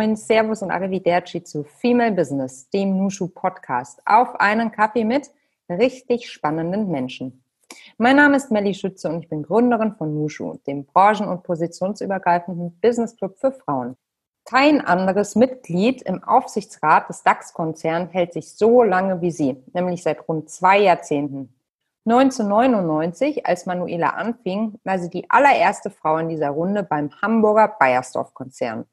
Moin, Servus und Arrivederci zu Female Business, dem Nushu Podcast. Auf einen Kaffee mit richtig spannenden Menschen. Mein Name ist Melly Schütze und ich bin Gründerin von Nushu, dem branchen- und positionsübergreifenden Business Club für Frauen. Kein anderes Mitglied im Aufsichtsrat des DAX-Konzerns hält sich so lange wie sie, nämlich seit rund zwei Jahrzehnten. 1999, als Manuela anfing, war sie die allererste Frau in dieser Runde beim Hamburger Bayersdorf-Konzern.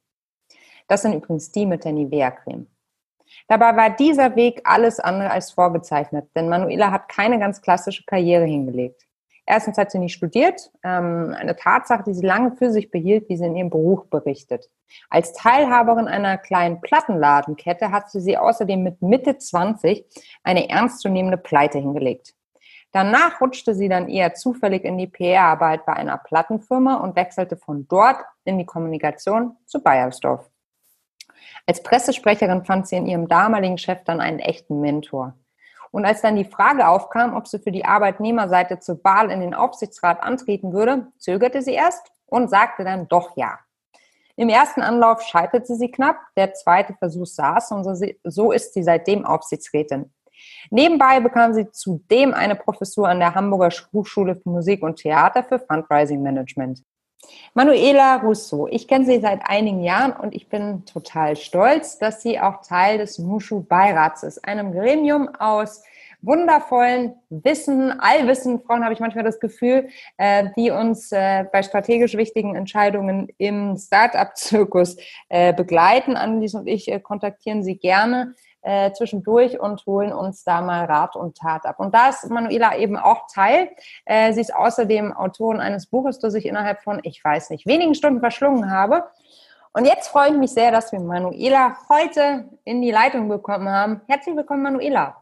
Das sind übrigens die mit der Nivea-Creme. Dabei war dieser Weg alles andere als vorgezeichnet, denn Manuela hat keine ganz klassische Karriere hingelegt. Erstens hat sie nicht studiert, ähm, eine Tatsache, die sie lange für sich behielt, wie sie in ihrem Beruf berichtet. Als Teilhaberin einer kleinen Plattenladenkette hat sie sie außerdem mit Mitte 20 eine ernstzunehmende Pleite hingelegt. Danach rutschte sie dann eher zufällig in die PR-Arbeit bei einer Plattenfirma und wechselte von dort in die Kommunikation zu Bayersdorf. Als Pressesprecherin fand sie in ihrem damaligen Chef dann einen echten Mentor. Und als dann die Frage aufkam, ob sie für die Arbeitnehmerseite zur Wahl in den Aufsichtsrat antreten würde, zögerte sie erst und sagte dann doch ja. Im ersten Anlauf scheiterte sie knapp, der zweite Versuch saß und so ist sie seitdem Aufsichtsrätin. Nebenbei bekam sie zudem eine Professur an der Hamburger Hochschule für Musik und Theater für Fundraising Management. Manuela Russo, ich kenne sie seit einigen Jahren und ich bin total stolz, dass sie auch Teil des Mushu-Beirats ist, einem Gremium aus wundervollen Wissen, allwissenden Frauen, habe ich manchmal das Gefühl, äh, die uns äh, bei strategisch wichtigen Entscheidungen im Start-up-Zirkus äh, begleiten. Annelies und ich äh, kontaktieren sie gerne äh, zwischendurch und holen uns da mal Rat und Tat ab. Und da ist Manuela eben auch Teil. Äh, sie ist außerdem Autorin eines Buches, das ich innerhalb von, ich weiß nicht, wenigen Stunden verschlungen habe. Und jetzt freue ich mich sehr, dass wir Manuela heute in die Leitung bekommen haben. Herzlich willkommen, Manuela.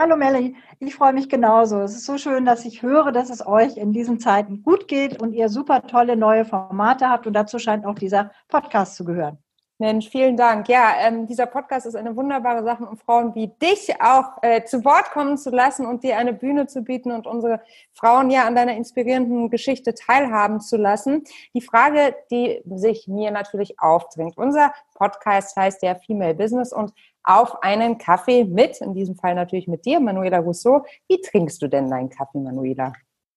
Hallo Melly, ich freue mich genauso. Es ist so schön, dass ich höre, dass es euch in diesen Zeiten gut geht und ihr super tolle neue Formate habt und dazu scheint auch dieser Podcast zu gehören. Mensch, vielen Dank. Ja, ähm, dieser Podcast ist eine wunderbare Sache, um Frauen wie dich auch äh, zu Wort kommen zu lassen und dir eine Bühne zu bieten und unsere Frauen ja an deiner inspirierenden Geschichte teilhaben zu lassen. Die Frage, die sich mir natürlich aufdringt. Unser Podcast heißt ja Female Business und auf einen Kaffee mit, in diesem Fall natürlich mit dir, Manuela Rousseau. Wie trinkst du denn deinen Kaffee, Manuela?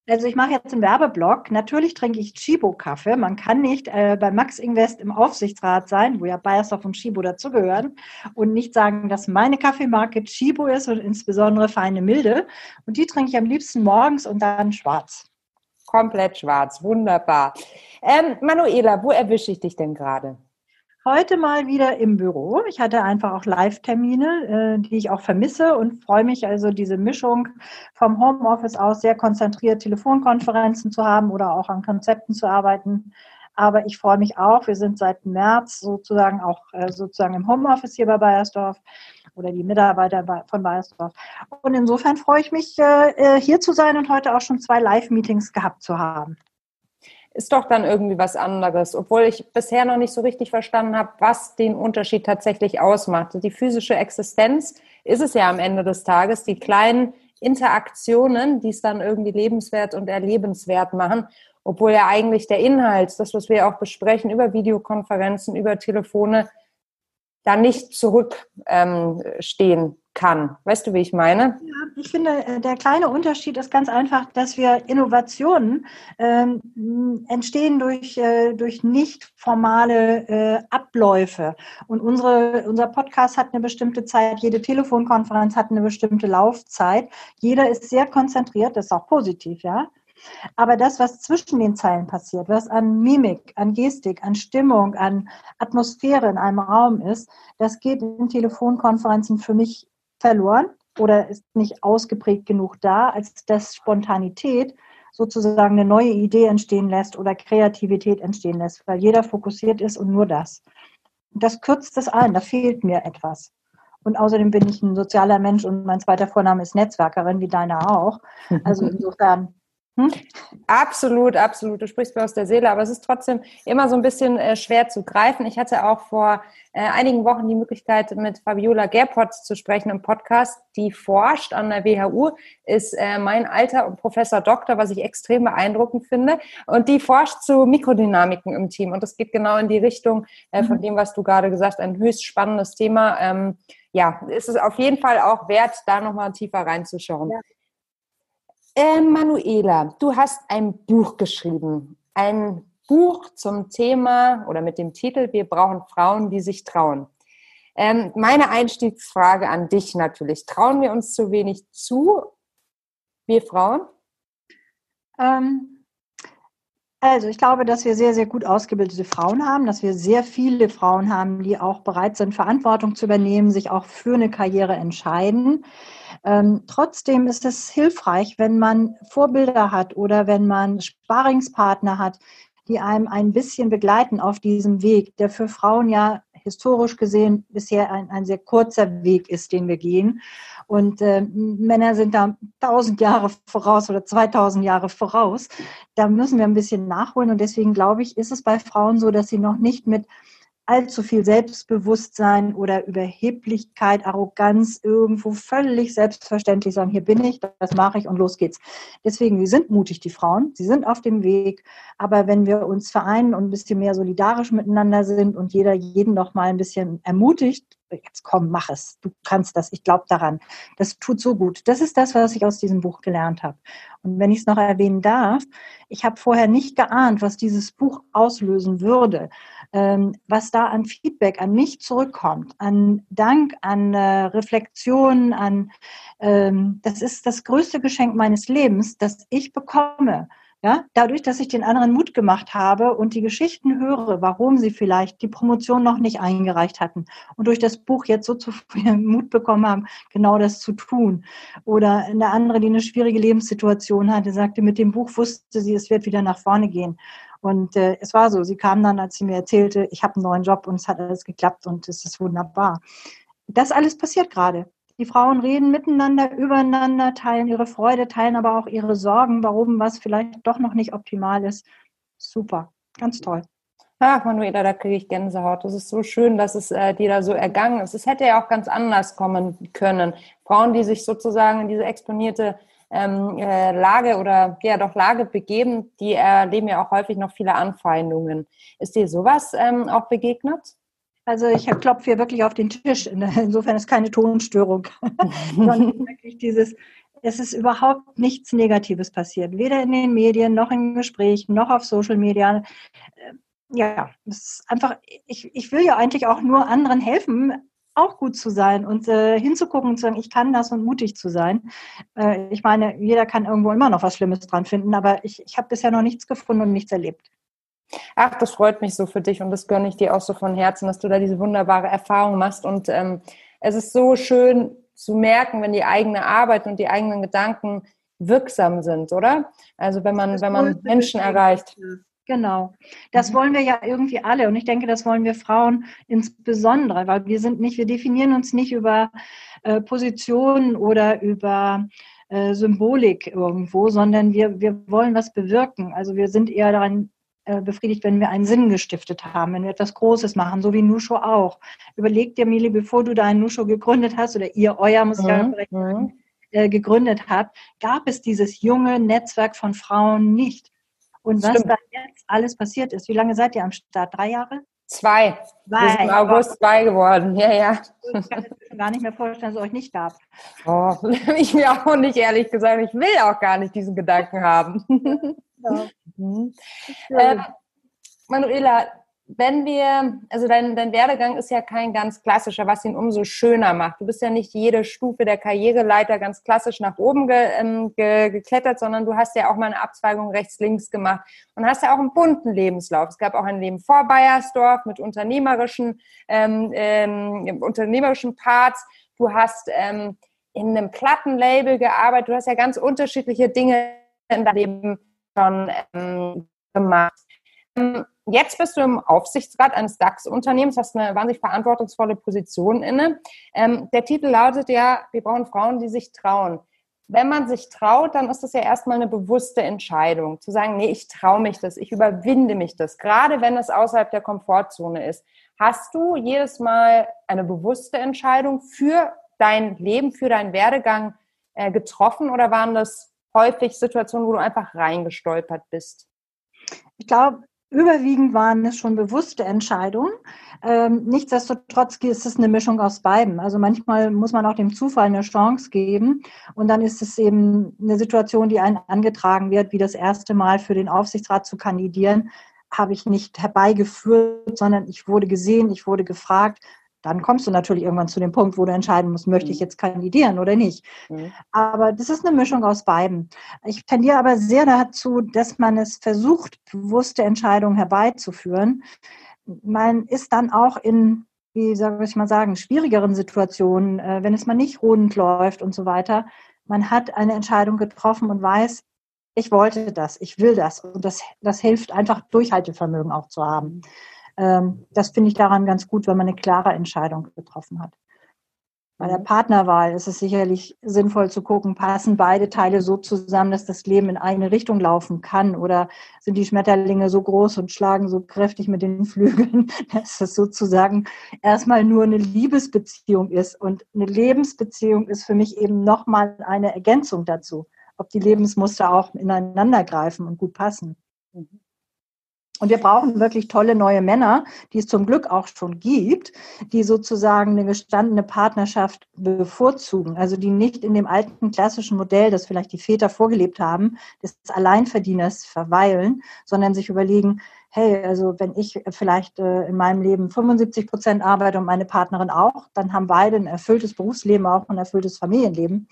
Also ich mache jetzt einen Werbeblock. Natürlich trinke ich Chibo-Kaffee. Man kann nicht äh, bei Max Invest im Aufsichtsrat sein, wo ja Bayersdorf und Chibo dazugehören, und nicht sagen, dass meine Kaffeemarke Chibo ist und insbesondere feine Milde. Und die trinke ich am liebsten morgens und dann schwarz. Komplett schwarz, wunderbar. Ähm, Manuela, wo erwische ich dich denn gerade? Heute mal wieder im Büro. Ich hatte einfach auch Live-Termine, äh, die ich auch vermisse und freue mich also, diese Mischung vom Homeoffice aus sehr konzentriert Telefonkonferenzen zu haben oder auch an Konzepten zu arbeiten. Aber ich freue mich auch, wir sind seit März sozusagen auch äh, sozusagen im Homeoffice hier bei Bayersdorf oder die Mitarbeiter von Bayersdorf. Und insofern freue ich mich, äh, hier zu sein und heute auch schon zwei Live-Meetings gehabt zu haben ist doch dann irgendwie was anderes, obwohl ich bisher noch nicht so richtig verstanden habe, was den Unterschied tatsächlich ausmacht. Die physische Existenz ist es ja am Ende des Tages, die kleinen Interaktionen, die es dann irgendwie lebenswert und erlebenswert machen, obwohl ja eigentlich der Inhalt, das, was wir auch besprechen über Videokonferenzen, über Telefone, da nicht zurückstehen ähm, kann. Weißt du, wie ich meine? Ja, ich finde, äh, der kleine Unterschied ist ganz einfach, dass wir Innovationen ähm, entstehen durch, äh, durch nicht formale äh, Abläufe. Und unsere, unser Podcast hat eine bestimmte Zeit, jede Telefonkonferenz hat eine bestimmte Laufzeit. Jeder ist sehr konzentriert, das ist auch positiv, ja. Aber das, was zwischen den Zeilen passiert, was an Mimik, an Gestik, an Stimmung, an Atmosphäre in einem Raum ist, das geht in Telefonkonferenzen für mich verloren oder ist nicht ausgeprägt genug da, als dass Spontanität sozusagen eine neue Idee entstehen lässt oder Kreativität entstehen lässt, weil jeder fokussiert ist und nur das. Das kürzt es ein, da fehlt mir etwas. Und außerdem bin ich ein sozialer Mensch und mein zweiter Vorname ist Netzwerkerin, wie deiner auch. Also insofern Hm? Absolut, absolut. Du sprichst mir aus der Seele, aber es ist trotzdem immer so ein bisschen äh, schwer zu greifen. Ich hatte auch vor äh, einigen Wochen die Möglichkeit, mit Fabiola Gerpott zu sprechen im Podcast. Die forscht an der WHU, ist äh, mein alter Professor Doktor, was ich extrem beeindruckend finde. Und die forscht zu Mikrodynamiken im Team. Und das geht genau in die Richtung äh, von mhm. dem, was du gerade gesagt hast. Ein höchst spannendes Thema. Ähm, ja, ist es auf jeden Fall auch wert, da nochmal tiefer reinzuschauen. Ja. Äh, Manuela, du hast ein Buch geschrieben. Ein Buch zum Thema oder mit dem Titel Wir brauchen Frauen, die sich trauen. Ähm, meine Einstiegsfrage an dich natürlich. Trauen wir uns zu wenig zu, wir Frauen? Ähm, also ich glaube, dass wir sehr, sehr gut ausgebildete Frauen haben, dass wir sehr viele Frauen haben, die auch bereit sind, Verantwortung zu übernehmen, sich auch für eine Karriere entscheiden. Ähm, trotzdem ist es hilfreich, wenn man Vorbilder hat oder wenn man Sparingspartner hat, die einem ein bisschen begleiten auf diesem Weg, der für Frauen ja historisch gesehen bisher ein, ein sehr kurzer Weg ist, den wir gehen. Und äh, Männer sind da tausend Jahre voraus oder 2000 Jahre voraus. Da müssen wir ein bisschen nachholen. Und deswegen glaube ich, ist es bei Frauen so, dass sie noch nicht mit allzu viel Selbstbewusstsein oder Überheblichkeit, Arroganz irgendwo völlig selbstverständlich sagen, hier bin ich, das mache ich und los geht's. Deswegen, sie sind mutig, die Frauen, sie sind auf dem Weg, aber wenn wir uns vereinen und ein bisschen mehr solidarisch miteinander sind und jeder jeden noch mal ein bisschen ermutigt, jetzt komm, mach es, du kannst das, ich glaube daran. Das tut so gut. Das ist das, was ich aus diesem Buch gelernt habe. Und wenn ich es noch erwähnen darf, ich habe vorher nicht geahnt, was dieses Buch auslösen würde ähm, was da an Feedback an mich zurückkommt, an Dank, an äh, Reflexion, an ähm, das ist das größte Geschenk meines Lebens, das ich bekomme. Ja, dadurch, dass ich den anderen Mut gemacht habe und die Geschichten höre, warum sie vielleicht die Promotion noch nicht eingereicht hatten und durch das Buch jetzt so zu viel Mut bekommen haben, genau das zu tun. Oder eine andere, die eine schwierige Lebenssituation hatte, sagte, mit dem Buch wusste sie, es wird wieder nach vorne gehen. Und äh, es war so, sie kam dann, als sie mir erzählte, ich habe einen neuen Job und es hat alles geklappt und es ist wunderbar. Das alles passiert gerade. Die Frauen reden miteinander, übereinander, teilen ihre Freude, teilen aber auch ihre Sorgen, warum was vielleicht doch noch nicht optimal ist. Super, ganz toll. Ach, Manuela, da kriege ich Gänsehaut. Das ist so schön, dass es äh, dir da so ergangen ist. Es hätte ja auch ganz anders kommen können. Frauen, die sich sozusagen in diese exponierte ähm, äh, Lage oder ja doch Lage begeben, die erleben ja auch häufig noch viele Anfeindungen. Ist dir sowas ähm, auch begegnet? Also ich klopfe hier wirklich auf den Tisch. Insofern ist keine Tonstörung. Sondern wirklich dieses, es ist überhaupt nichts Negatives passiert. Weder in den Medien, noch in Gesprächen, noch auf Social Media. Äh, ja, es ist einfach, ich, ich will ja eigentlich auch nur anderen helfen, auch gut zu sein und äh, hinzugucken und zu sagen, ich kann das und mutig zu sein. Äh, ich meine, jeder kann irgendwo immer noch was Schlimmes dran finden, aber ich, ich habe bisher noch nichts gefunden und nichts erlebt. Ach, das freut mich so für dich und das gönne ich dir auch so von Herzen, dass du da diese wunderbare Erfahrung machst. Und ähm, es ist so schön zu merken, wenn die eigene Arbeit und die eigenen Gedanken wirksam sind, oder? Also wenn man, wenn man Menschen erreicht. Genau. Das mhm. wollen wir ja irgendwie alle. Und ich denke, das wollen wir Frauen insbesondere, weil wir sind nicht, wir definieren uns nicht über äh, Positionen oder über äh, Symbolik irgendwo, sondern wir, wir wollen was bewirken. Also wir sind eher daran befriedigt, wenn wir einen Sinn gestiftet haben, wenn wir etwas Großes machen, so wie Nusho auch. Überleg dir, Mili, bevor du deinen Nusho gegründet hast oder ihr euer, muss ich ja mhm. sagen, äh, gegründet habt, gab es dieses junge Netzwerk von Frauen nicht. Und was Stimmt. da jetzt alles passiert ist. Wie lange seid ihr am Start? Drei Jahre? Zwei. Zwei. Wir sind im August zwei geworden. Ja, ja. Ich kann mir gar nicht mehr vorstellen, dass es euch nicht gab. Oh, ich mir auch nicht, ehrlich gesagt. Ich will auch gar nicht diesen Gedanken haben. Ja. mhm. äh, Manuela, wenn wir, also dein, dein Werdegang ist ja kein ganz klassischer, was ihn umso schöner macht. Du bist ja nicht jede Stufe der Karriereleiter ganz klassisch nach oben ge, ähm, ge, geklettert, sondern du hast ja auch mal eine Abzweigung rechts-links gemacht und hast ja auch einen bunten Lebenslauf. Es gab auch ein Leben vor Bayersdorf mit unternehmerischen, ähm, ähm, unternehmerischen Parts. Du hast ähm, in einem Plattenlabel gearbeitet. Du hast ja ganz unterschiedliche Dinge in deinem Leben schon ähm, gemacht. Ähm, Jetzt bist du im Aufsichtsrat eines DAX-Unternehmens, hast eine wahnsinnig verantwortungsvolle Position inne. Ähm, der Titel lautet ja, wir brauchen Frauen, die sich trauen. wenn man sich traut, dann ist das ja erstmal eine bewusste Entscheidung, zu sagen, nee, ich traue mich das, ich überwinde mich das, gerade wenn es außerhalb der Komfortzone ist. Hast du jedes Mal eine bewusste Entscheidung für dein Leben, für deinen Werdegang äh, getroffen oder waren das häufig Situationen, wo du einfach reingestolpert bist? Ich glaube, überwiegend waren es schon bewusste Entscheidungen. Ähm, nichtsdestotrotz ist es eine Mischung aus beiden. Also manchmal muss man auch dem Zufall eine Chance geben und dann ist es eben eine Situation, die einen angetragen wird, wie das erste Mal für den Aufsichtsrat zu kandidieren, habe ich nicht herbeigeführt, sondern ich wurde gesehen, ich wurde gefragt, dann kommst du natürlich irgendwann zu dem Punkt, wo du entscheiden musst, möchte ich mhm. jetzt kandidieren oder nicht. Mhm. Aber das ist eine Mischung aus beiden. Ich tendiere aber sehr dazu, dass man es versucht, bewusste Entscheidungen herbeizuführen. Man ist dann auch in, wie soll ich mal sagen, schwierigeren Situationen, äh, wenn es mal nicht rund läuft und so weiter. Man hat eine Entscheidung getroffen und weiß, ich wollte das, ich will das. Und das, das hilft einfach, Durchhaltevermögen auch zu haben. Ähm, das finde ich daran ganz gut, wenn man eine klare Entscheidung getroffen hat. Bei der mhm. Partnerwahl ist es sicherlich sinnvoll zu gucken, passen beide Teile so zusammen, dass das Leben in eine Richtung laufen kann? Oder sind die Schmetterlinge so groß und schlagen so kräftig mit den Flügeln, dass es sozusagen erstmal nur eine Liebesbeziehung ist? Und eine Lebensbeziehung ist für mich eben nochmal eine Ergänzung dazu, ob die Lebensmuster auch ineinander greifen und gut passen. Mhm. Und wir brauchen wirklich tolle neue Männer, die es zum Glück auch schon gibt, die sozusagen eine gestandene Partnerschaft bevorzugen. Also die nicht in dem alten klassischen Modell, das vielleicht die Väter vorgelebt haben, des Alleinverdieners verweilen, sondern sich überlegen, hey, also wenn ich vielleicht äh, in meinem Leben 75 Prozent arbeite und meine Partnerin auch, dann haben beide ein erfülltes Berufsleben, auch ein erfülltes Familienleben.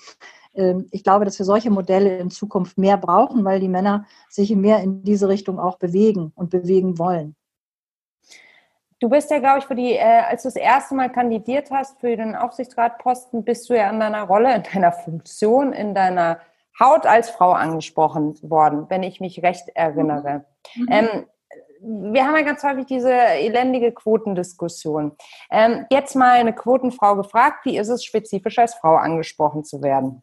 Ähm, ich glaube, dass wir solche Modelle in Zukunft mehr brauchen, weil die Männer sich mehr in diese Richtung auch bewegen und bewegen wollen. Du bist ja, glaube ich, für die, äh, als du das erste Mal kandidiert hast für den Aufsichtsratposten, bist du ja in deiner Rolle, in deiner Funktion, in deiner Haut als Frau angesprochen worden, wenn ich mich recht erinnere. Mhm. Ähm, wir haben ja ganz häufig diese elendige Quotendiskussion. Ähm, jetzt mal eine Quotenfrau gefragt, wie ist es spezifisch als Frau angesprochen zu werden?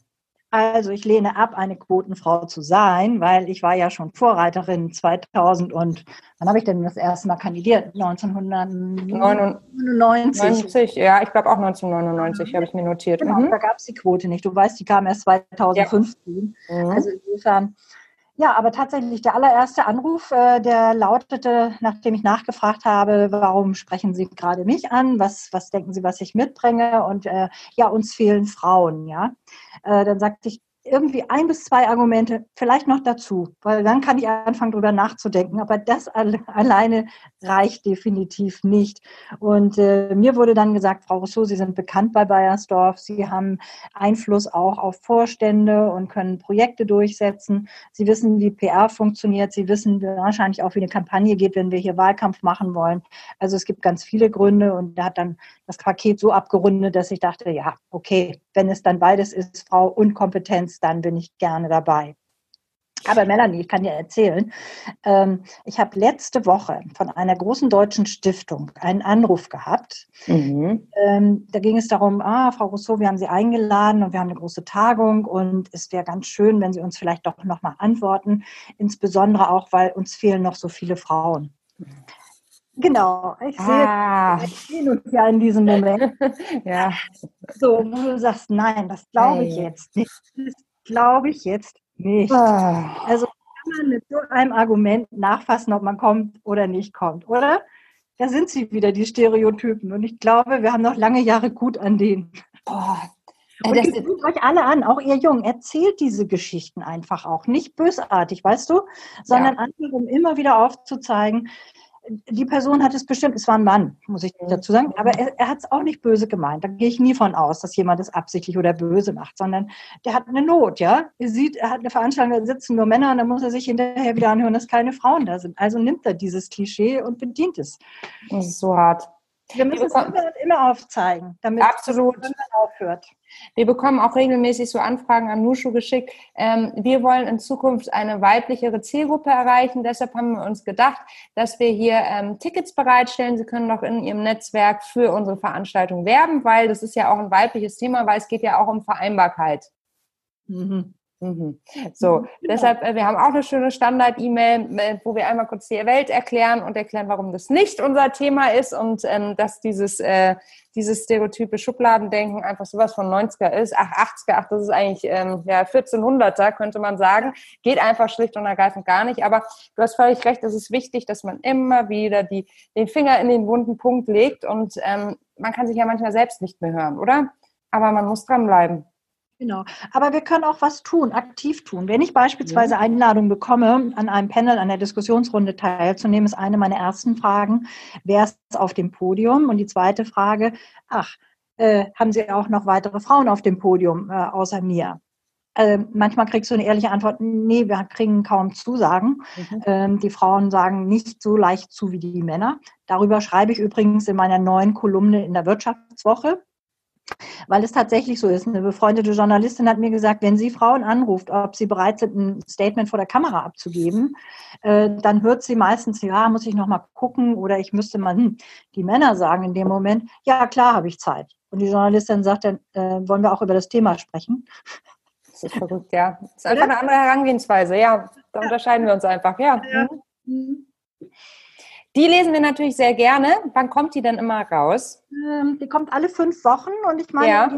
Also ich lehne ab, eine Quotenfrau zu sein, weil ich war ja schon Vorreiterin 2000 und wann habe ich denn das erste Mal kandidiert? 1999. ja, ich glaube auch 1999 habe ich mir notiert. Genau, mhm. da gab es die Quote nicht. Du weißt, die kam erst 2015. Ja. Mhm. Also insofern, ja, aber tatsächlich der allererste Anruf, äh, der lautete, nachdem ich nachgefragt habe, warum sprechen Sie gerade mich an? Was, was denken Sie, was ich mitbringe? Und äh, ja, uns fehlen Frauen, ja. Äh, dann sagte ich, irgendwie ein bis zwei Argumente vielleicht noch dazu, weil dann kann ich anfangen, darüber nachzudenken. Aber das alleine reicht definitiv nicht. Und äh, mir wurde dann gesagt, Frau Rousseau, Sie sind bekannt bei Bayersdorf. Sie haben Einfluss auch auf Vorstände und können Projekte durchsetzen. Sie wissen, wie PR funktioniert. Sie wissen wahrscheinlich auch, wie eine Kampagne geht, wenn wir hier Wahlkampf machen wollen. Also es gibt ganz viele Gründe und er hat dann das Paket so abgerundet, dass ich dachte, ja, okay, wenn es dann beides ist, Frau und Kompetenz, dann bin ich gerne dabei. Aber Melanie, ich kann dir erzählen, ähm, ich habe letzte Woche von einer großen deutschen Stiftung einen Anruf gehabt. Mhm. Ähm, da ging es darum, ah, Frau Rousseau, wir haben Sie eingeladen und wir haben eine große Tagung und es wäre ganz schön, wenn Sie uns vielleicht doch nochmal antworten, insbesondere auch, weil uns fehlen noch so viele Frauen. Genau, ich ah. sehe uns ja in diesem Moment. ja. So, wo du sagst, nein, das glaube ich jetzt nicht. Das glaube ich jetzt nicht. Ah. Also kann man mit so einem Argument nachfassen, ob man kommt oder nicht kommt, oder? Da sind sie wieder, die Stereotypen. Und ich glaube, wir haben noch lange Jahre gut an denen. Boah. Und das ruft euch alle an, auch ihr Jungen, erzählt diese Geschichten einfach auch. Nicht bösartig, weißt du, sondern ja. einfach, um immer wieder aufzuzeigen, die Person hat es bestimmt, es war ein Mann, muss ich dazu sagen, aber er, er hat es auch nicht böse gemeint. Da gehe ich nie von aus, dass jemand es absichtlich oder böse macht, sondern der hat eine Not, ja. Er sieht, er hat eine Veranstaltung, da sitzen nur Männer und dann muss er sich hinterher wieder anhören, dass keine Frauen da sind. Also nimmt er dieses Klischee und bedient es. Das ist so hart. Wir müssen es immer immer aufzeigen, damit Absolut. es aufhört. Wir bekommen auch regelmäßig so Anfragen an Nushu geschickt. Ähm, wir wollen in Zukunft eine weiblichere Zielgruppe erreichen. Deshalb haben wir uns gedacht, dass wir hier ähm, Tickets bereitstellen. Sie können noch in Ihrem Netzwerk für unsere Veranstaltung werben, weil das ist ja auch ein weibliches Thema, weil es geht ja auch um Vereinbarkeit. Mhm. Mhm. So, mhm, genau. deshalb, äh, wir haben auch eine schöne Standard-E-Mail, äh, wo wir einmal kurz die Welt erklären und erklären, warum das nicht unser Thema ist und ähm, dass dieses, äh, dieses stereotype Schubladendenken einfach sowas von 90er ist. Ach, 80er, ach, das ist eigentlich ähm, ja, 1400er, könnte man sagen. Geht einfach schlicht und ergreifend gar nicht. Aber du hast völlig recht, es ist wichtig, dass man immer wieder die, den Finger in den wunden Punkt legt und ähm, man kann sich ja manchmal selbst nicht mehr hören, oder? Aber man muss dranbleiben. Genau. Aber wir können auch was tun, aktiv tun. Wenn ich beispielsweise ja. Einladung bekomme, an einem Panel, an der Diskussionsrunde teilzunehmen, ist eine meiner ersten Fragen, wer ist auf dem Podium? Und die zweite Frage, ach, äh, haben Sie auch noch weitere Frauen auf dem Podium äh, außer mir? Äh, manchmal kriegst du eine ehrliche Antwort, nee, wir kriegen kaum Zusagen. Mhm. Ähm, die Frauen sagen nicht so leicht zu wie die Männer. Darüber schreibe ich übrigens in meiner neuen Kolumne in der Wirtschaftswoche weil es tatsächlich so ist. Eine befreundete Journalistin hat mir gesagt, wenn sie Frauen anruft, ob sie bereit sind, ein Statement vor der Kamera abzugeben, äh, dann hört sie meistens, ja, muss ich noch mal gucken oder ich müsste mal, hm, die Männer sagen in dem Moment, ja, klar habe ich Zeit. Und die Journalistin sagt dann, äh, wollen wir auch über das Thema sprechen? Das ist verrückt, ja. Das ist einfach eine andere Herangehensweise, ja. Da unterscheiden wir uns einfach, ja. ja. Mhm. Die lesen wir natürlich sehr gerne. Wann kommt die denn immer raus? Ähm, die kommt alle fünf Wochen und ich meine, ja.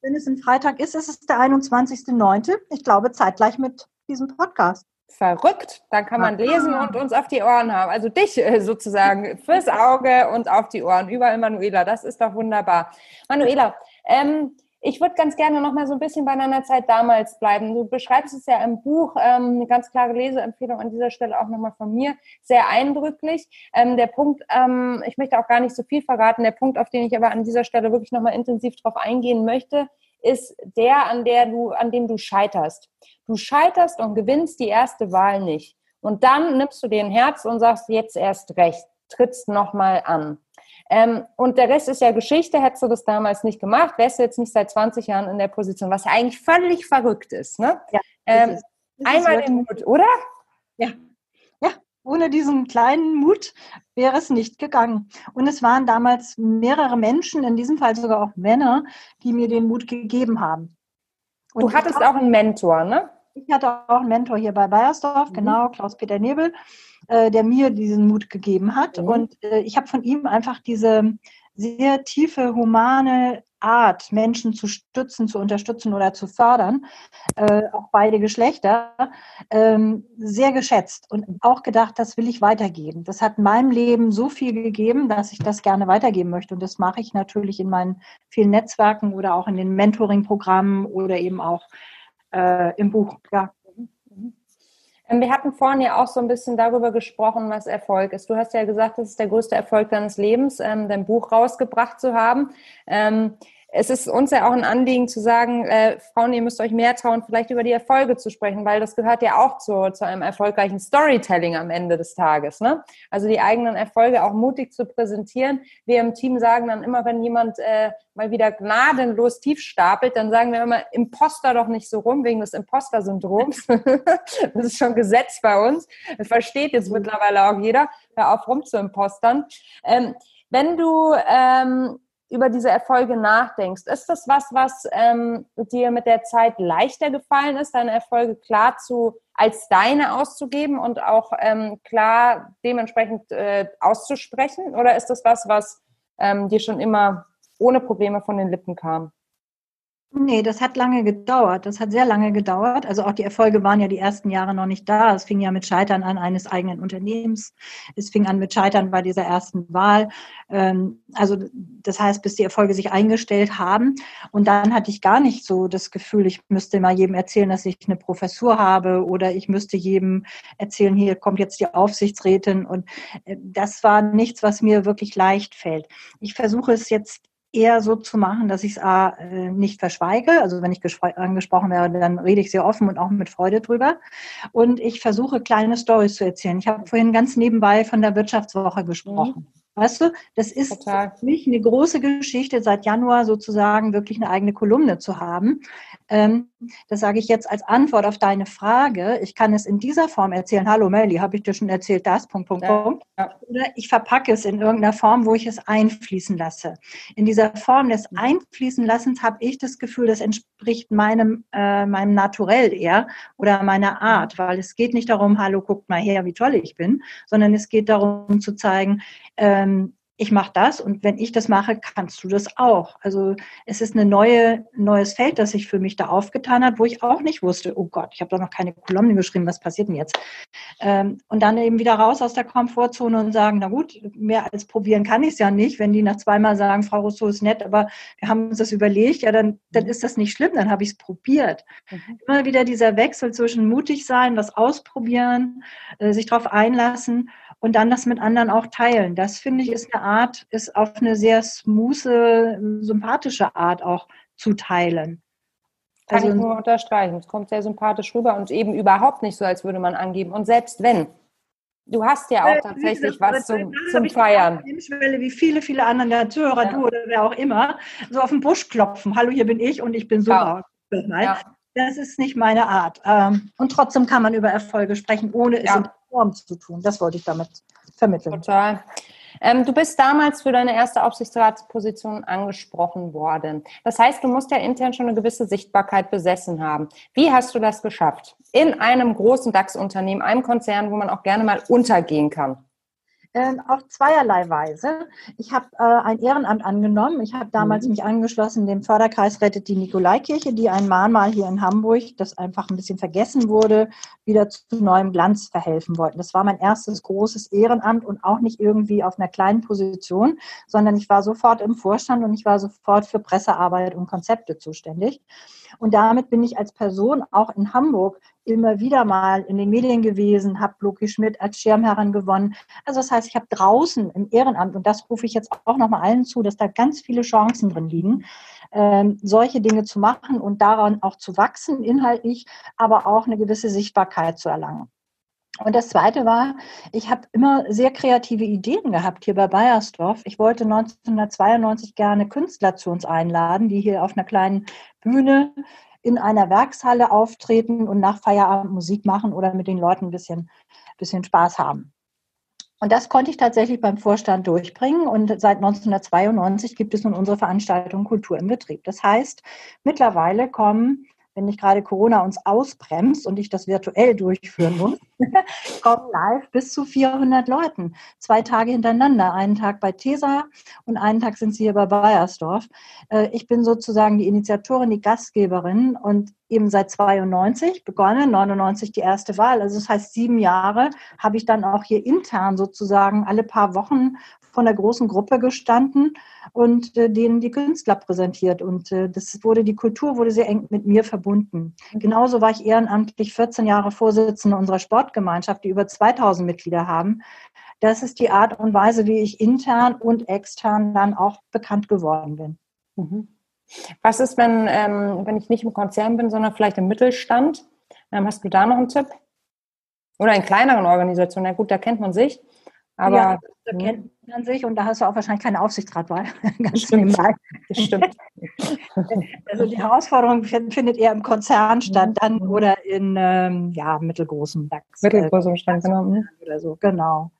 wenn es ein Freitag ist, ist es der 21.09. Ich glaube, zeitgleich mit diesem Podcast. Verrückt. Dann kann man lesen und uns auf die Ohren haben. Also dich äh, sozusagen fürs Auge und auf die Ohren. Überall Manuela. Das ist doch wunderbar. Manuela, ähm, ich würde ganz gerne noch mal so ein bisschen bei deiner Zeit damals bleiben. Du beschreibst es ja im Buch, ähm, eine ganz klare Leseempfehlung an dieser Stelle auch nochmal von mir, sehr eindrücklich. Ähm, der Punkt, ähm, ich möchte auch gar nicht so viel verraten, der Punkt, auf den ich aber an dieser Stelle wirklich nochmal intensiv drauf eingehen möchte, ist der, an der du, an dem du scheiterst. Du scheiterst und gewinnst die erste Wahl nicht. Und dann nimmst du dir ein Herz und sagst jetzt erst recht, trittst nochmal an. Ähm, und der Rest ist ja Geschichte. Hättest du das damals nicht gemacht, wärst du jetzt nicht seit 20 Jahren in der Position, was ja eigentlich völlig verrückt ist. Ne? Ja, ähm, ist, einmal den Mut, oder? Ja. Ja, ohne diesen kleinen Mut wäre es nicht gegangen. Und es waren damals mehrere Menschen, in diesem Fall sogar auch Männer, die mir den Mut gegeben haben. Und du hattest auch einen Mentor, ne? Ich hatte auch einen Mentor hier bei Bayersdorf, mhm. genau, Klaus-Peter Nebel. Äh, der mir diesen Mut gegeben hat. Mhm. Und äh, ich habe von ihm einfach diese sehr tiefe, humane Art, Menschen zu stützen, zu unterstützen oder zu fördern, äh, auch beide Geschlechter, ähm, sehr geschätzt und auch gedacht, das will ich weitergeben. Das hat meinem Leben so viel gegeben, dass ich das gerne weitergeben möchte. Und das mache ich natürlich in meinen vielen Netzwerken oder auch in den Mentoring-Programmen oder eben auch äh, im Buch. Ja. Ähm, wir hatten vorhin ja auch so ein bisschen darüber gesprochen, was Erfolg ist. Du hast ja gesagt, das ist der größte Erfolg deines Lebens, ähm, dein Buch rausgebracht zu haben. Es ist uns ja auch ein Anliegen zu sagen, äh, Frauen, ihr müsst euch mehr trauen, vielleicht über die Erfolge zu sprechen, weil das gehört ja auch zu, zu einem erfolgreichen Storytelling am Ende des Tages. Ne? Also die eigenen Erfolge auch mutig zu präsentieren. Wir im Team sagen dann immer, wenn jemand äh, mal wieder gnadenlos tief stapelt, dann sagen wir immer, Imposter doch nicht so rum, wegen des Imposter-Syndroms. das ist schon Gesetz bei uns. Das versteht jetzt mittlerweile auch jeder. Hör auf, rum zu impostern. Ähm, wenn du ähm, über diese Erfolge nachdenkst. Ist das was, was ähm, dir mit der Zeit leichter gefallen ist, deine Erfolge klar zu als deine auszugeben und auch ähm, klar dementsprechend äh, auszusprechen? Oder ist das was, was ähm, dir schon immer ohne Probleme von den Lippen kam? Nee, das hat lange gedauert. Das hat sehr lange gedauert. Also auch die Erfolge waren ja die ersten Jahre noch nicht da. Es fing ja mit Scheitern an eines eigenen Unternehmens. Es fing an mit Scheitern bei dieser ersten Wahl. Ähm, also das heißt, bis die Erfolge sich eingestellt haben. Und dann hatte ich gar nicht so das Gefühl, ich müsste mal jedem erzählen, dass ich eine Professur habe oder ich müsste jedem erzählen, hier kommt jetzt die Aufsichtsrätin. Und äh, das war nichts, was mir wirklich leicht fällt. Ich versuche es jetzt eher so zu machen, dass ich es äh, nicht verschweige. Also wenn ich angesprochen werde, dann rede ich sehr offen und auch mit Freude drüber. Und ich versuche kleine Stories zu erzählen. Ich habe vorhin ganz nebenbei von der Wirtschaftswoche gesprochen. Mhm. Weißt du, das ist Total. für mich eine große Geschichte, seit Januar sozusagen wirklich eine eigene Kolumne zu haben. Ähm, das sage ich jetzt als Antwort auf deine Frage. Ich kann es in dieser Form erzählen. Hallo Melly, habe ich dir schon erzählt, das, Punkt, Punkt, ja, Punkt. Oder ich verpacke es in irgendeiner Form, wo ich es einfließen lasse. In dieser Form des Einfließen lassens habe ich das Gefühl, das entspricht meinem, äh, meinem Naturell eher oder meiner Art, weil es geht nicht darum, hallo, guckt mal her, wie toll ich bin, sondern es geht darum zu zeigen, ähm, ich mache das und wenn ich das mache, kannst du das auch. Also es ist ein neue, neues Feld, das sich für mich da aufgetan hat, wo ich auch nicht wusste, oh Gott, ich habe da noch keine Kolumne geschrieben, was passiert denn jetzt? Ähm, und dann eben wieder raus aus der Komfortzone und sagen, na gut, mehr als probieren kann ich es ja nicht. Wenn die nach zweimal sagen, Frau Rousseau ist nett, aber wir haben uns das überlegt, ja, dann, dann ist das nicht schlimm, dann habe ich es probiert. Mhm. Immer wieder dieser Wechsel zwischen mutig sein, was ausprobieren, äh, sich darauf einlassen und dann das mit anderen auch teilen. Das finde ich ist eine Art, ist auf eine sehr smooth, sympathische Art auch zu teilen. Kann also, ich nur unterstreichen. Es kommt sehr sympathisch rüber und eben überhaupt nicht so, als würde man angeben. Und selbst wenn, du hast ja auch tatsächlich was zum, zum Feiern. Wie viele, viele andere der Zuhörer, ja. du oder wer auch immer, so auf den Busch klopfen. Hallo, hier bin ich und ich bin super. Ja. Das ist nicht meine Art. Ähm, und trotzdem kann man über Erfolge sprechen, ohne es ja. In Form zu tun. Das wollte ich damit vermitteln. Total. Ähm, du bist damals für deine erste Aufsichtsratsposition angesprochen worden. Das heißt, du musst ja intern schon eine gewisse Sichtbarkeit besessen haben. Wie hast du das geschafft? In einem großen DAX-Unternehmen, einem Konzern, wo man auch gerne mal untergehen kann äh, auf zweierlei Weise. Ich habe äh, ein Ehrenamt angenommen. Ich habe damals mhm. mich angeschlossen dem Förderkreis Rettet die Nikolaikirche, die ein Mahnmal hier in Hamburg, das einfach ein bisschen vergessen wurde, wieder zu neuem Glanz verhelfen wollten. Das war mein erstes großes Ehrenamt und auch nicht irgendwie auf einer kleinen Position, sondern ich war sofort im Vorstand und ich war sofort für Pressearbeit und Konzepte zuständig. Und damit bin ich als Person auch in Hamburg immer wieder mal in den Medien gewesen, habe Loki Schmidt als Schirmherrin gewonnen. Also das heißt, ich habe draußen im Ehrenamt, und das rufe ich jetzt auch nochmal allen zu, dass da ganz viele Chancen drin liegen, ähm, solche Dinge zu machen und daran auch zu wachsen, inhaltlich, aber auch eine gewisse Sichtbarkeit zu erlangen. Und das Zweite war, ich habe immer sehr kreative Ideen gehabt hier bei Bayersdorf. Ich wollte 1992 gerne Künstler zu uns einladen, die hier auf einer kleinen Bühne in einer Werkshalle auftreten und nach Feierabend Musik machen oder mit den Leuten ein bisschen, bisschen Spaß haben. Und das konnte ich tatsächlich beim Vorstand durchbringen. Und seit 1992 gibt es nun unsere Veranstaltung Kultur im Betrieb. Das heißt, mittlerweile kommen wenn nicht gerade Corona uns ausbremst und ich das virtuell durchführen muss, kommen live bis zu 400 Leuten. Zwei Tage hintereinander. Einen Tag bei TESA und einen Tag sind sie hier bei Bayersdorf. Äh, ich bin sozusagen die Initiatorin, die Gastgeberin und eben seit 92 begonnen, 99 die erste Wahl. Also das heißt, sieben Jahre habe ich dann auch hier intern sozusagen alle paar Wochen von der großen Gruppe gestanden und äh, denen die Künstler präsentiert. Und äh, das wurde, die Kultur wurde sehr eng mit mir verbunden. Mhm. Genauso war ich ehrenamtlich 14 Jahre Vorsitzende unserer Sportgemeinschaft, die über 2000 Mitglieder haben. Das ist die Art und Weise, wie ich intern und extern dann auch bekannt geworden bin. Mhm. Was ist, wenn, ähm, wenn ich nicht im Konzern bin, sondern vielleicht im Mittelstand? Ähm, hast du da noch einen Tipp? Oder in kleineren Organisationen? Ja gut, da kennt man sich. Aber ja, da kennt man sich und da hast du auch wahrscheinlich keine Aufsichtsratwahl. Ganz stimmt. stimmt. also die Herausforderung findet eher im Konzern statt, mhm. dann oder in ähm, ja, mittelgroßem DAX. Mittelgroßem Stand, genau. Mhm. Oder so, genau.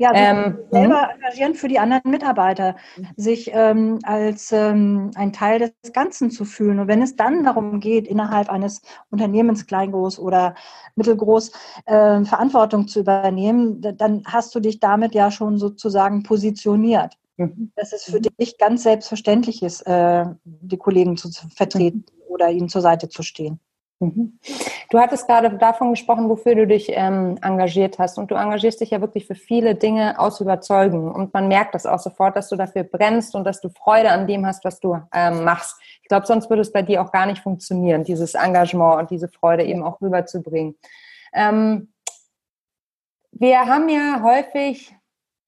Ja, ähm, selber hm? engagieren für die anderen Mitarbeiter, sich ähm, als ähm, ein Teil des Ganzen zu fühlen. Und wenn es dann darum geht, innerhalb eines Unternehmens kleingroß oder mittelgroß äh, Verantwortung zu übernehmen, dann hast du dich damit ja schon sozusagen positioniert. Mhm. Dass es für dich ganz selbstverständlich ist, äh, die Kollegen zu vertreten oder ihnen zur Seite zu stehen. Mhm. Du hattest gerade davon gesprochen, wofür du dich ähm, engagiert hast. Und du engagierst dich ja wirklich für viele Dinge aus Überzeugung. Und man merkt das auch sofort, dass du dafür brennst und dass du Freude an dem hast, was du ähm, machst. Ich glaube, sonst würde es bei dir auch gar nicht funktionieren, dieses Engagement und diese Freude eben auch rüberzubringen. Ähm, wir haben ja häufig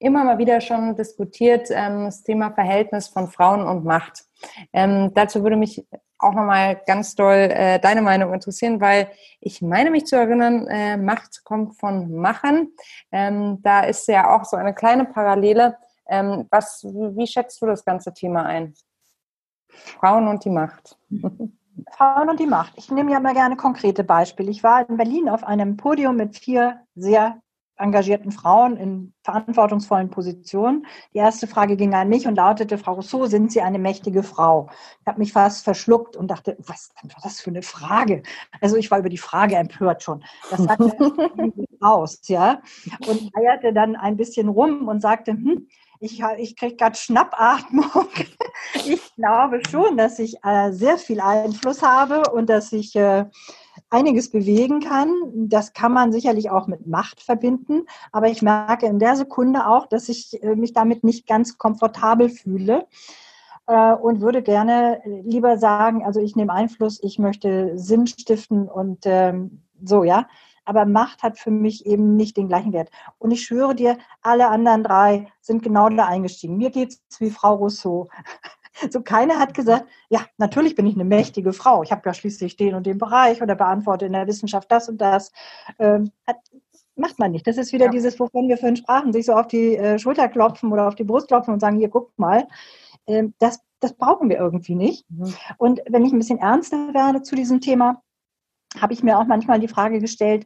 immer mal wieder schon diskutiert, ähm, das Thema Verhältnis von Frauen und Macht. Ähm, dazu würde mich auch nochmal ganz doll äh, deine Meinung interessieren, weil ich meine mich zu erinnern, äh, Macht kommt von Machen. Ähm, da ist ja auch so eine kleine Parallele. Ähm, was, wie schätzt du das ganze Thema ein? Frauen und die Macht. Frauen und die Macht. Ich nehme ja mal gerne konkrete Beispiele. Ich war in Berlin auf einem Podium mit vier sehr engagierten Frauen in verantwortungsvollen Positionen. Die erste Frage ging an mich und lautete, Frau Rousseau, sind Sie eine mächtige Frau? Ich habe mich fast verschluckt und dachte, was war das für eine Frage? Also ich war über die Frage empört schon. Das sagte aus, ja. Und eierte dann ein bisschen rum und sagte, hm, ich, ich kriege gerade Schnappatmung. Ich glaube schon, dass ich äh, sehr viel Einfluss habe und dass ich äh, einiges bewegen kann. Das kann man sicherlich auch mit Macht verbinden. Aber ich merke in der Sekunde auch, dass ich äh, mich damit nicht ganz komfortabel fühle äh, und würde gerne lieber sagen, also ich nehme Einfluss, ich möchte Sinn stiften und ähm, so, ja aber Macht hat für mich eben nicht den gleichen Wert. Und ich schwöre dir, alle anderen drei sind genau da eingestiegen. Mir geht es wie Frau Rousseau. So keiner hat gesagt, ja, natürlich bin ich eine mächtige Frau. Ich habe ja schließlich den und den Bereich oder beantworte in der Wissenschaft das und das. Ähm, hat, macht man nicht. Das ist wieder ja. dieses, wovon wir vorhin sprachen, sich so auf die äh, Schulter klopfen oder auf die Brust klopfen und sagen, hier, guck mal. Ähm, das, das brauchen wir irgendwie nicht. Mhm. Und wenn ich ein bisschen ernster werde zu diesem Thema, habe ich mir auch manchmal die Frage gestellt,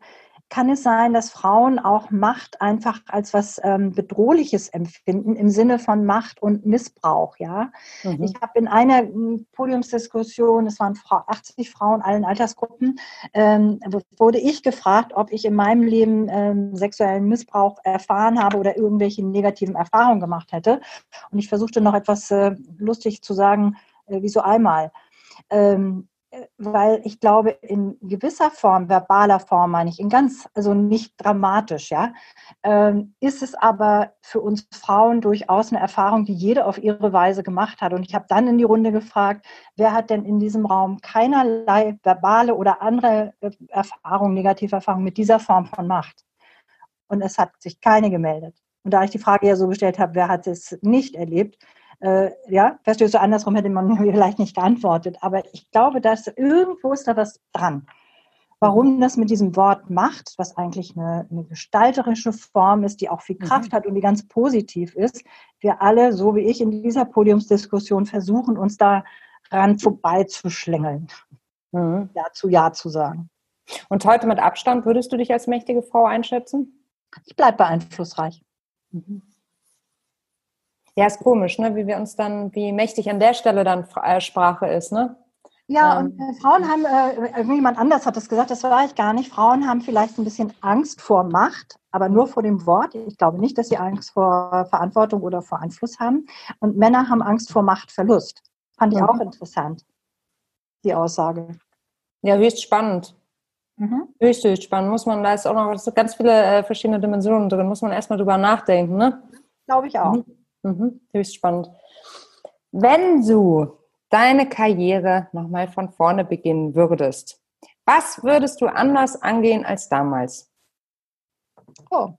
kann es sein, dass Frauen auch Macht einfach als was ähm, Bedrohliches empfinden im Sinne von Macht und Missbrauch? Ja, mhm. ich habe in einer hm, Podiumsdiskussion, es waren 80 Frauen allen Altersgruppen, ähm, wurde ich gefragt, ob ich in meinem Leben ähm, sexuellen Missbrauch erfahren habe oder irgendwelche negativen Erfahrungen gemacht hätte. Und ich versuchte noch etwas äh, lustig zu sagen, äh, wie so einmal. Ähm, weil ich glaube, in gewisser Form, verbaler Form meine ich, in ganz, also nicht dramatisch, ja, ähm, ist es aber für uns Frauen durchaus eine Erfahrung, die jede auf ihre Weise gemacht hat. Und ich habe dann in die Runde gefragt, wer hat denn in diesem Raum keinerlei verbale oder andere äh, Erfahrung, negative Erfahrung mit dieser Form von Macht? Und es hat sich keine gemeldet. Und da ich die Frage ja so gestellt habe, wer hat es nicht erlebt, äh, ja, Verstöße andersrum hätte man mir vielleicht nicht geantwortet. Aber ich glaube, dass irgendwo ist da was dran. Warum das mit diesem Wort macht, was eigentlich eine, eine gestalterische Form ist, die auch viel Kraft mhm. hat und die ganz positiv ist, wir alle, so wie ich in dieser Podiumsdiskussion, versuchen, uns da ran vorbeizuschlängeln. Mhm. Ja zu Ja zu sagen. Und heute mit Abstand würdest du dich als mächtige Frau einschätzen? Ich bleibe einflussreich. Mhm. Ja, ist komisch, ne? wie wir uns dann, wie mächtig an der Stelle dann äh, Sprache ist, ne? Ja, ähm. und äh, Frauen haben, äh, jemand anders hat es gesagt, das war ich gar nicht, Frauen haben vielleicht ein bisschen Angst vor Macht, aber nur vor dem Wort. Ich glaube nicht, dass sie Angst vor Verantwortung oder vor Einfluss haben. Und Männer haben Angst vor Machtverlust. Fand ich mhm. auch interessant, die Aussage. Ja, höchst spannend. Mhm. Höchst, höchst spannend. Muss man, da ist auch noch ganz viele äh, verschiedene Dimensionen drin, muss man erstmal drüber nachdenken, ne? Glaube ich auch. Mhm. Mhm, höchst spannend. Wenn du deine Karriere nochmal von vorne beginnen würdest, was würdest du anders angehen als damals? Oh,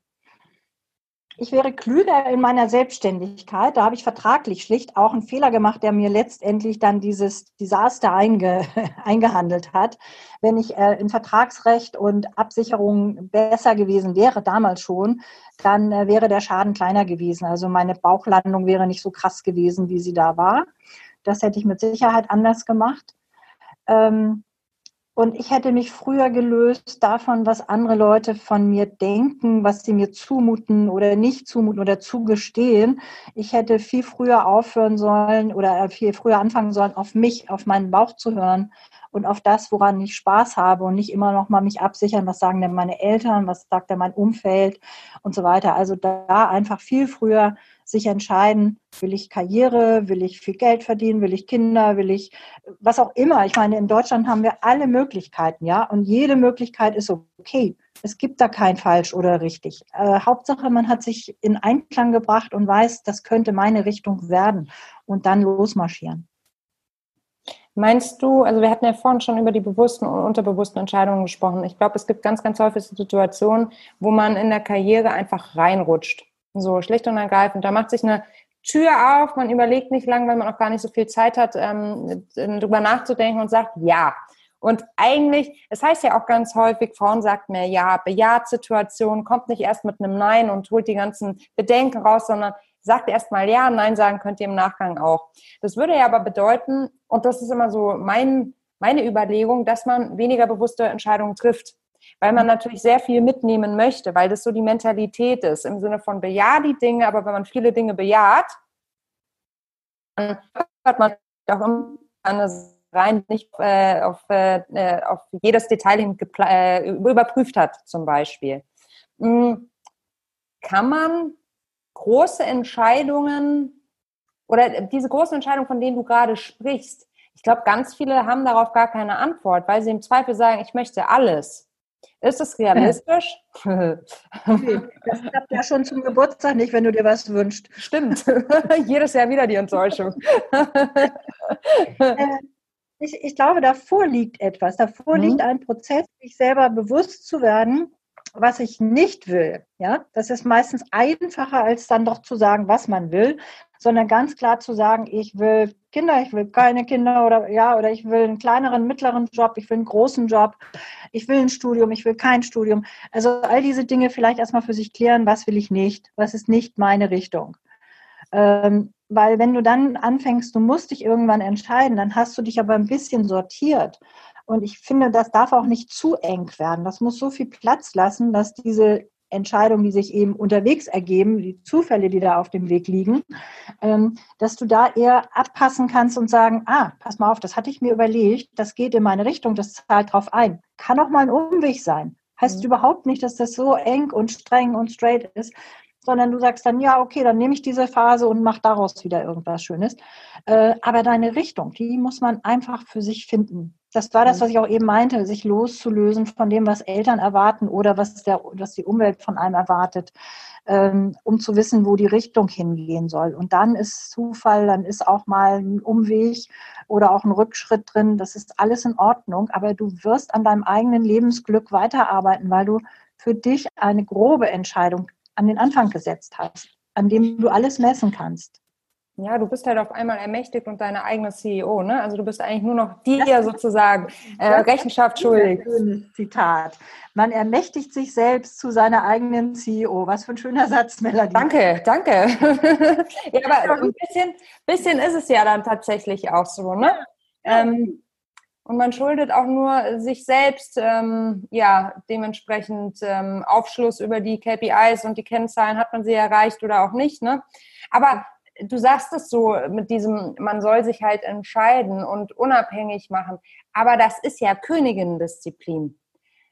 ich wäre klüger in meiner Selbstständigkeit. Da habe ich vertraglich schlicht auch einen Fehler gemacht, der mir letztendlich dann dieses Desaster einge, eingehandelt hat. Wenn ich äh, in Vertragsrecht und Absicherung besser gewesen wäre, damals schon, dann äh, wäre der Schaden kleiner gewesen. Also meine Bauchlandung wäre nicht so krass gewesen, wie sie da war. Das hätte ich mit Sicherheit anders gemacht. Ähm, und ich hätte mich früher gelöst davon, was andere Leute von mir denken, was sie mir zumuten oder nicht zumuten oder zugestehen. Ich hätte viel früher aufhören sollen oder viel früher anfangen sollen, auf mich, auf meinen Bauch zu hören und auf das, woran ich Spaß habe und nicht immer noch mal mich absichern, was sagen denn meine Eltern, was sagt denn mein Umfeld und so weiter. Also da einfach viel früher sich entscheiden, will ich Karriere, will ich viel Geld verdienen, will ich Kinder, will ich was auch immer. Ich meine, in Deutschland haben wir alle Möglichkeiten, ja, und jede Möglichkeit ist okay. Es gibt da kein falsch oder richtig. Äh, Hauptsache, man hat sich in Einklang gebracht und weiß, das könnte meine Richtung werden und dann losmarschieren. Meinst du, also wir hatten ja vorhin schon über die bewussten und unterbewussten Entscheidungen gesprochen. Ich glaube, es gibt ganz, ganz häufig Situationen, wo man in der Karriere einfach reinrutscht. So schlicht und ergreifend. Da macht sich eine Tür auf, man überlegt nicht lang, weil man auch gar nicht so viel Zeit hat, ähm, drüber nachzudenken und sagt ja. Und eigentlich, es heißt ja auch ganz häufig, Frauen sagt mir ja, bejaht Situation, kommt nicht erst mit einem Nein und holt die ganzen Bedenken raus, sondern sagt erstmal ja, nein sagen könnt ihr im Nachgang auch. Das würde ja aber bedeuten, und das ist immer so mein, meine Überlegung, dass man weniger bewusste Entscheidungen trifft. Weil man natürlich sehr viel mitnehmen möchte, weil das so die Mentalität ist, im Sinne von bejaht die Dinge, aber wenn man viele Dinge bejaht, dann hat man auch immer rein nicht äh, auf, äh, auf jedes Detail hin äh, überprüft hat, zum Beispiel. Mhm. Kann man große Entscheidungen oder diese großen Entscheidungen, von denen du gerade sprichst, ich glaube, ganz viele haben darauf gar keine Antwort, weil sie im Zweifel sagen, ich möchte alles. Ist es realistisch? Das klappt ja schon zum Geburtstag nicht, wenn du dir was wünschst. Stimmt. Jedes Jahr wieder die Enttäuschung. Äh, ich, ich glaube, davor liegt etwas. Davor mhm. liegt ein Prozess, sich selber bewusst zu werden, was ich nicht will. Ja, das ist meistens einfacher, als dann doch zu sagen, was man will, sondern ganz klar zu sagen, ich will Kinder, ich will keine Kinder oder ja, oder ich will einen kleineren, mittleren Job, ich will einen großen Job, ich will ein Studium, ich will kein Studium. Also all diese Dinge vielleicht erstmal für sich klären, was will ich nicht, was ist nicht meine Richtung. Ähm, weil wenn du dann anfängst, du musst dich irgendwann entscheiden, dann hast du dich aber ein bisschen sortiert. Und ich finde, das darf auch nicht zu eng werden. Das muss so viel Platz lassen, dass diese Entscheidungen, die sich eben unterwegs ergeben, die Zufälle, die da auf dem Weg liegen, ähm, dass du da eher abpassen kannst und sagen, ah, pass mal auf, das hatte ich mir überlegt, das geht in meine Richtung, das zahlt drauf ein. Kann auch mal ein Umweg sein. Heißt mhm. überhaupt nicht, dass das so eng und streng und straight ist, sondern du sagst dann, ja, okay, dann nehme ich diese Phase und mache daraus wieder irgendwas Schönes. Äh, aber deine Richtung, die muss man einfach für sich finden. Das war das, was ich auch eben meinte, sich loszulösen von dem, was Eltern erwarten oder was, der, was die Umwelt von einem erwartet, ähm, um zu wissen, wo die Richtung hingehen soll. Und dann ist Zufall, dann ist auch mal ein Umweg oder auch ein Rückschritt drin. Das ist alles in Ordnung, aber du wirst an deinem eigenen Lebensglück weiterarbeiten, weil du für dich eine grobe Entscheidung an den Anfang gesetzt hast, an dem du alles messen kannst. Ja, du bist halt auf einmal ermächtigt und deine eigene CEO, ne? Also du bist eigentlich nur noch dir sozusagen äh, Rechenschaft schuldig. Schönes Zitat. Man ermächtigt sich selbst zu seiner eigenen CEO. Was für ein schöner Satz, Melanie. Danke, danke. ja, aber ein bisschen, bisschen ist es ja dann tatsächlich auch so, ne? Ähm, und man schuldet auch nur sich selbst, ähm, ja, dementsprechend ähm, Aufschluss über die KPIs und die Kennzahlen, hat man sie erreicht oder auch nicht, ne? Aber du sagst es so mit diesem, man soll sich halt entscheiden und unabhängig machen. Aber das ist ja Königinnendisziplin.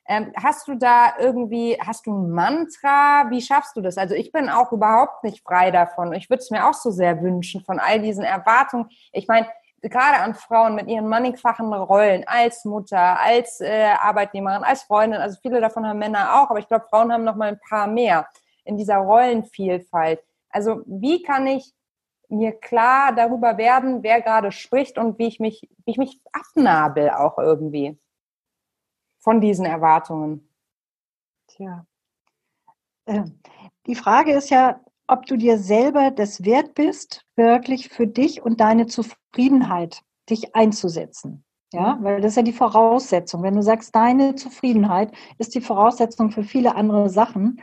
Ähm, hast du da irgendwie, hast du ein Mantra? Wie schaffst du das? Also ich bin auch überhaupt nicht frei davon. Ich würde es mir auch so sehr wünschen von all diesen Erwartungen. Ich meine, gerade an Frauen mit ihren mannigfachen Rollen als Mutter, als äh, Arbeitnehmerin, als Freundin. Also viele davon haben Männer auch, aber ich glaube, Frauen haben noch mal ein paar mehr in dieser Rollenvielfalt. Also wie kann ich mir klar darüber werden, wer gerade spricht und wie ich mich, wie ich mich abnabel auch irgendwie von diesen Erwartungen. Tja. Äh, die Frage ist ja, ob du dir selber das wert bist, wirklich für dich und deine Zufriedenheit dich einzusetzen. Ja, weil das ist ja die Voraussetzung. Wenn du sagst, deine Zufriedenheit ist die Voraussetzung für viele andere Sachen,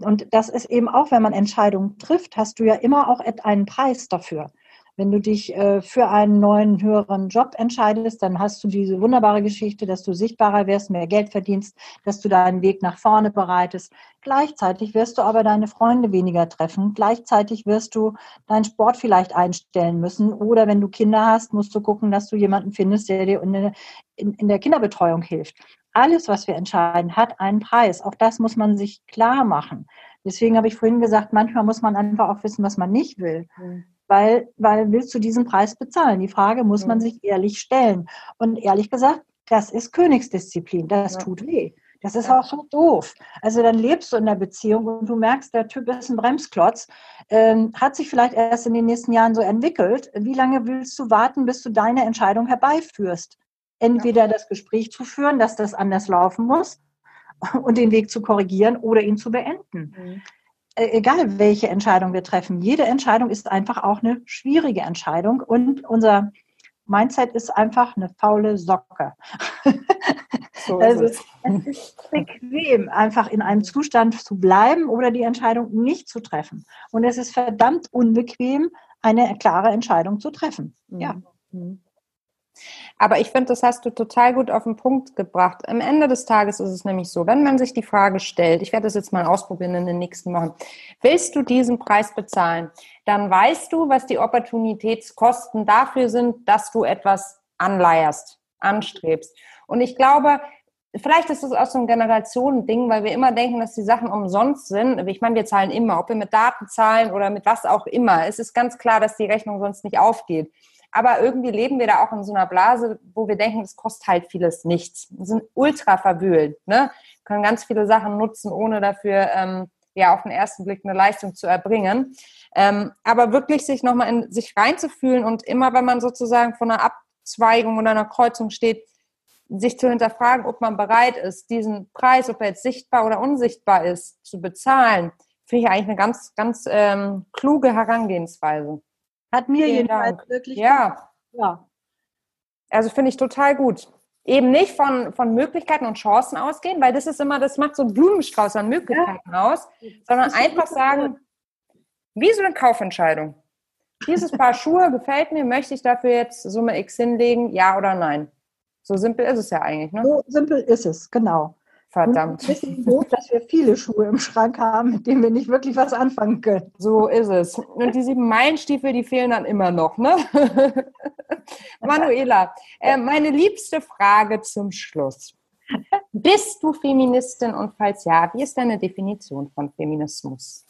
und das ist eben auch, wenn man Entscheidungen trifft, hast du ja immer auch einen Preis dafür. Wenn du dich äh, für einen neuen, höheren Job entscheidest, dann hast du diese wunderbare Geschichte, dass du sichtbarer wirst, mehr Geld verdienst, dass du deinen Weg nach vorne bereitest. Gleichzeitig wirst du aber deine Freunde weniger treffen. Gleichzeitig wirst du deinen Sport vielleicht einstellen müssen. Oder wenn du Kinder hast, musst du gucken, dass du jemanden findest, der dir in, in der Kinderbetreuung hilft alles, was wir entscheiden, hat einen Preis. Auch das muss man sich klar machen. Deswegen habe ich vorhin gesagt, manchmal muss man einfach auch wissen, was man nicht will. Mhm. Weil, weil willst du diesen Preis bezahlen? Die Frage muss mhm. man sich ehrlich stellen. Und ehrlich gesagt, das ist Königsdisziplin. Das ja. tut weh. Das ist ja. auch so doof. Also dann lebst du in der Beziehung und du merkst, der Typ ist ein Bremsklotz, ähm, hat sich vielleicht erst in den nächsten Jahren so entwickelt. Wie lange willst du warten, bis du deine Entscheidung herbeiführst? Entweder das Gespräch zu führen, dass das anders laufen muss und den Weg zu korrigieren oder ihn zu beenden. Mhm. Äh, egal, welche Entscheidung wir treffen, jede Entscheidung ist einfach auch eine schwierige Entscheidung und unser Mindset ist einfach eine faule Socke. So also es. es ist bequem, einfach in einem Zustand zu bleiben oder die Entscheidung nicht zu treffen. Und es ist verdammt unbequem, eine klare Entscheidung zu treffen. Mhm. Ja. Mhm. Aber ich finde, das hast du total gut auf den Punkt gebracht. Am Ende des Tages ist es nämlich so, wenn man sich die Frage stellt, ich werde das jetzt mal ausprobieren in den nächsten Wochen, willst du diesen Preis bezahlen? Dann weißt du, was die Opportunitätskosten dafür sind, dass du etwas anleierst, anstrebst. Und ich glaube, vielleicht ist das auch so ein Generationending, weil wir immer denken, dass die Sachen umsonst sind. Ich meine, wir zahlen immer, ob wir mit Daten zahlen oder mit was auch immer. Es ist ganz klar, dass die Rechnung sonst nicht aufgeht. Aber irgendwie leben wir da auch in so einer Blase, wo wir denken, es kostet halt vieles nichts. Wir sind ultra verwöhnt, ne? können ganz viele Sachen nutzen, ohne dafür ähm, ja auf den ersten Blick eine Leistung zu erbringen. Ähm, aber wirklich sich nochmal in sich reinzufühlen und immer, wenn man sozusagen von einer Abzweigung oder einer Kreuzung steht, sich zu hinterfragen, ob man bereit ist, diesen Preis, ob er jetzt sichtbar oder unsichtbar ist, zu bezahlen, finde ich eigentlich eine ganz, ganz ähm, kluge Herangehensweise. Hat mir Vielen jedenfalls Dank. wirklich. Ja. ja. Also finde ich total gut. Eben nicht von, von Möglichkeiten und Chancen ausgehen, weil das ist immer, das macht so einen Blumenstrauß an Möglichkeiten ja. aus, sondern einfach sagen, wie so eine Kaufentscheidung. Dieses Paar Schuhe gefällt mir, möchte ich dafür jetzt Summe X hinlegen, ja oder nein? So simpel ist es ja eigentlich, ne? So simpel ist es, genau. Verdammt. Und wissen gut, dass wir viele Schuhe im Schrank haben, mit denen wir nicht wirklich was anfangen können. So ist es. Und die sieben Meilenstiefel, die fehlen dann immer noch, ne? Manuela, äh, meine liebste Frage zum Schluss. Bist du Feministin und falls ja, wie ist deine Definition von Feminismus?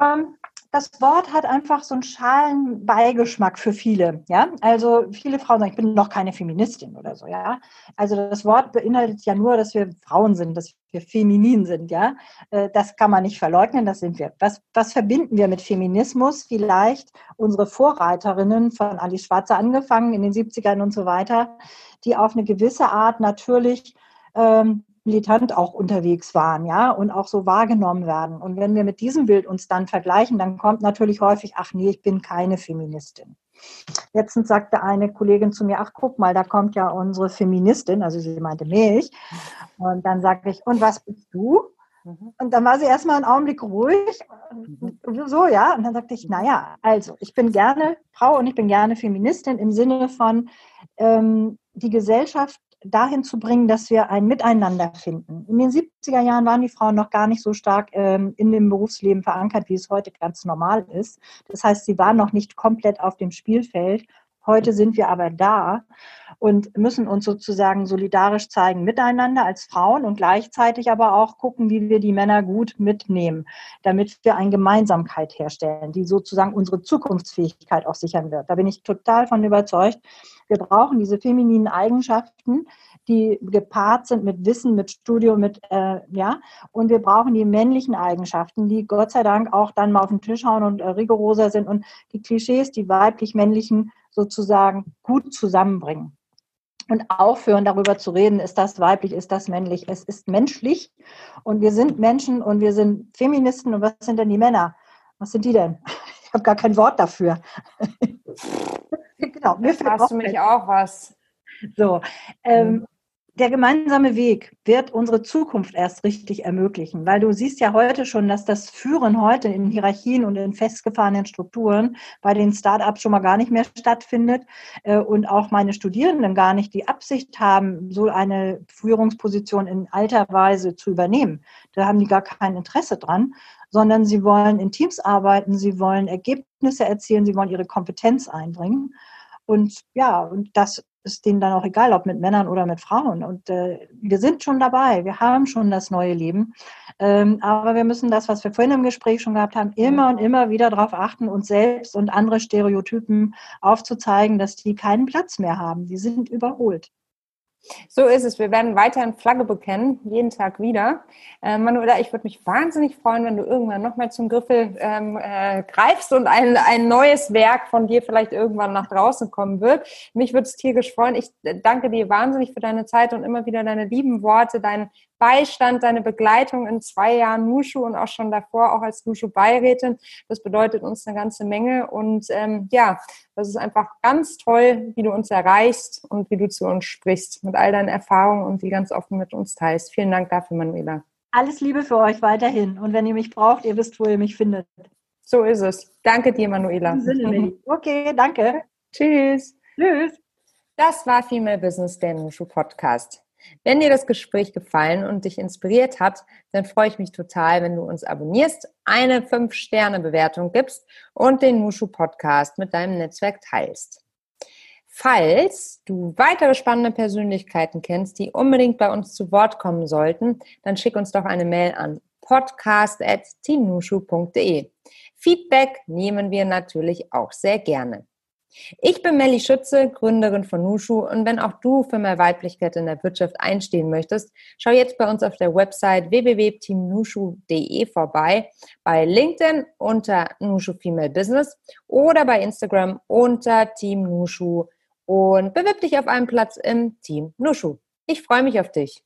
Ähm, das Wort hat einfach so einen schalen Beigeschmack für viele. Ja, also viele Frauen sagen, ich bin noch keine Feministin oder so. Ja, also das Wort beinhaltet ja nur, dass wir Frauen sind, dass wir feminin sind. Ja, äh, das kann man nicht verleugnen, das sind wir. Was, was verbinden wir mit Feminismus? Vielleicht unsere Vorreiterinnen von Alice Schwarzer angefangen in den 70ern und so weiter, die auf eine gewisse Art natürlich ähm, militant auch unterwegs waren, ja, und auch so wahrgenommen werden. Und wenn wir mit diesem Bild uns dann vergleichen, dann kommt natürlich häufig, ach nee, ich bin keine Feministin. Letztens sagte eine Kollegin zu mir, ach guck mal, da kommt ja unsere Feministin, also sie meinte mich. Und dann sagte ich, und was bist du? Mhm. Und dann war sie erstmal einen Augenblick ruhig. Mhm. So, ja. Und dann sagte ich, naja, also ich bin gerne Frau und ich bin gerne Feministin im Sinne von, ähm, die Gesellschaft dahin zu bringen, dass wir ein Miteinander finden. In den 70er Jahren waren die Frauen noch gar nicht so stark ähm, in dem Berufsleben verankert, wie es heute ganz normal ist. Das heißt, sie waren noch nicht komplett auf dem Spielfeld. Heute sind wir aber da und müssen uns sozusagen solidarisch zeigen miteinander als Frauen und gleichzeitig aber auch gucken, wie wir die Männer gut mitnehmen, damit wir eine Gemeinsamkeit herstellen, die sozusagen unsere Zukunftsfähigkeit auch sichern wird. Da bin ich total von überzeugt. Wir brauchen diese femininen Eigenschaften, die gepaart sind mit Wissen, mit Studium, mit, äh, ja, und wir brauchen die männlichen Eigenschaften, die Gott sei Dank auch dann mal auf den Tisch hauen und äh, rigoroser sind und die Klischees, die weiblich-männlichen sozusagen gut zusammenbringen. Und aufhören, darüber zu reden, ist das weiblich, ist das männlich. Es ist menschlich und wir sind Menschen und wir sind Feministen. Und was sind denn die Männer? Was sind die denn? Ich habe gar kein Wort dafür. genau, mir fällt hast du mich auch was. So, ähm, der gemeinsame Weg wird unsere Zukunft erst richtig ermöglichen, weil du siehst ja heute schon, dass das Führen heute in Hierarchien und in festgefahrenen Strukturen bei den Start-ups schon mal gar nicht mehr stattfindet äh, und auch meine Studierenden gar nicht die Absicht haben, so eine Führungsposition in alter Weise zu übernehmen. Da haben die gar kein Interesse dran, sondern sie wollen in Teams arbeiten, sie wollen Ergebnisse erzielen, sie wollen ihre Kompetenz einbringen. Und ja, und das ist denen dann auch egal, ob mit Männern oder mit Frauen. Und äh, wir sind schon dabei, wir haben schon das neue Leben. Ähm, aber wir müssen das, was wir vorhin im Gespräch schon gehabt haben, immer und immer wieder darauf achten, uns selbst und andere Stereotypen aufzuzeigen, dass die keinen Platz mehr haben. Die sind überholt. So ist es. Wir werden weiterhin Flagge bekennen, jeden Tag wieder. Äh, Manuela, ich würde mich wahnsinnig freuen, wenn du irgendwann nochmal zum Griffel ähm, äh, greifst und ein, ein neues Werk von dir vielleicht irgendwann nach draußen kommen wird. Mich würde es tierisch freuen. Ich danke dir wahnsinnig für deine Zeit und immer wieder deine lieben Worte, dein Beistand, deine Begleitung in zwei Jahren Nushu und auch schon davor auch als Nushu-Beirätin. Das bedeutet uns eine ganze Menge und ähm, ja, das ist einfach ganz toll, wie du uns erreichst und wie du zu uns sprichst mit all deinen Erfahrungen und die ganz offen mit uns teilst. Vielen Dank dafür, Manuela. Alles Liebe für euch weiterhin und wenn ihr mich braucht, ihr wisst, wo ihr mich findet. So ist es. Danke dir, Manuela. Okay, danke. Tschüss. Tschüss. Das war Female Business, der Nushu Podcast. Wenn dir das Gespräch gefallen und dich inspiriert hat, dann freue ich mich total, wenn du uns abonnierst, eine 5-Sterne-Bewertung gibst und den Nushu Podcast mit deinem Netzwerk teilst. Falls du weitere spannende Persönlichkeiten kennst, die unbedingt bei uns zu Wort kommen sollten, dann schick uns doch eine Mail an podcast.teamnushu.de. Feedback nehmen wir natürlich auch sehr gerne. Ich bin Melli Schütze, Gründerin von Nushu und wenn auch du für mehr Weiblichkeit in der Wirtschaft einstehen möchtest, schau jetzt bei uns auf der Website www.teamnushu.de vorbei, bei LinkedIn unter Nushu Female Business oder bei Instagram unter Team Nushu und bewirb dich auf einen Platz im Team Nushu. Ich freue mich auf dich.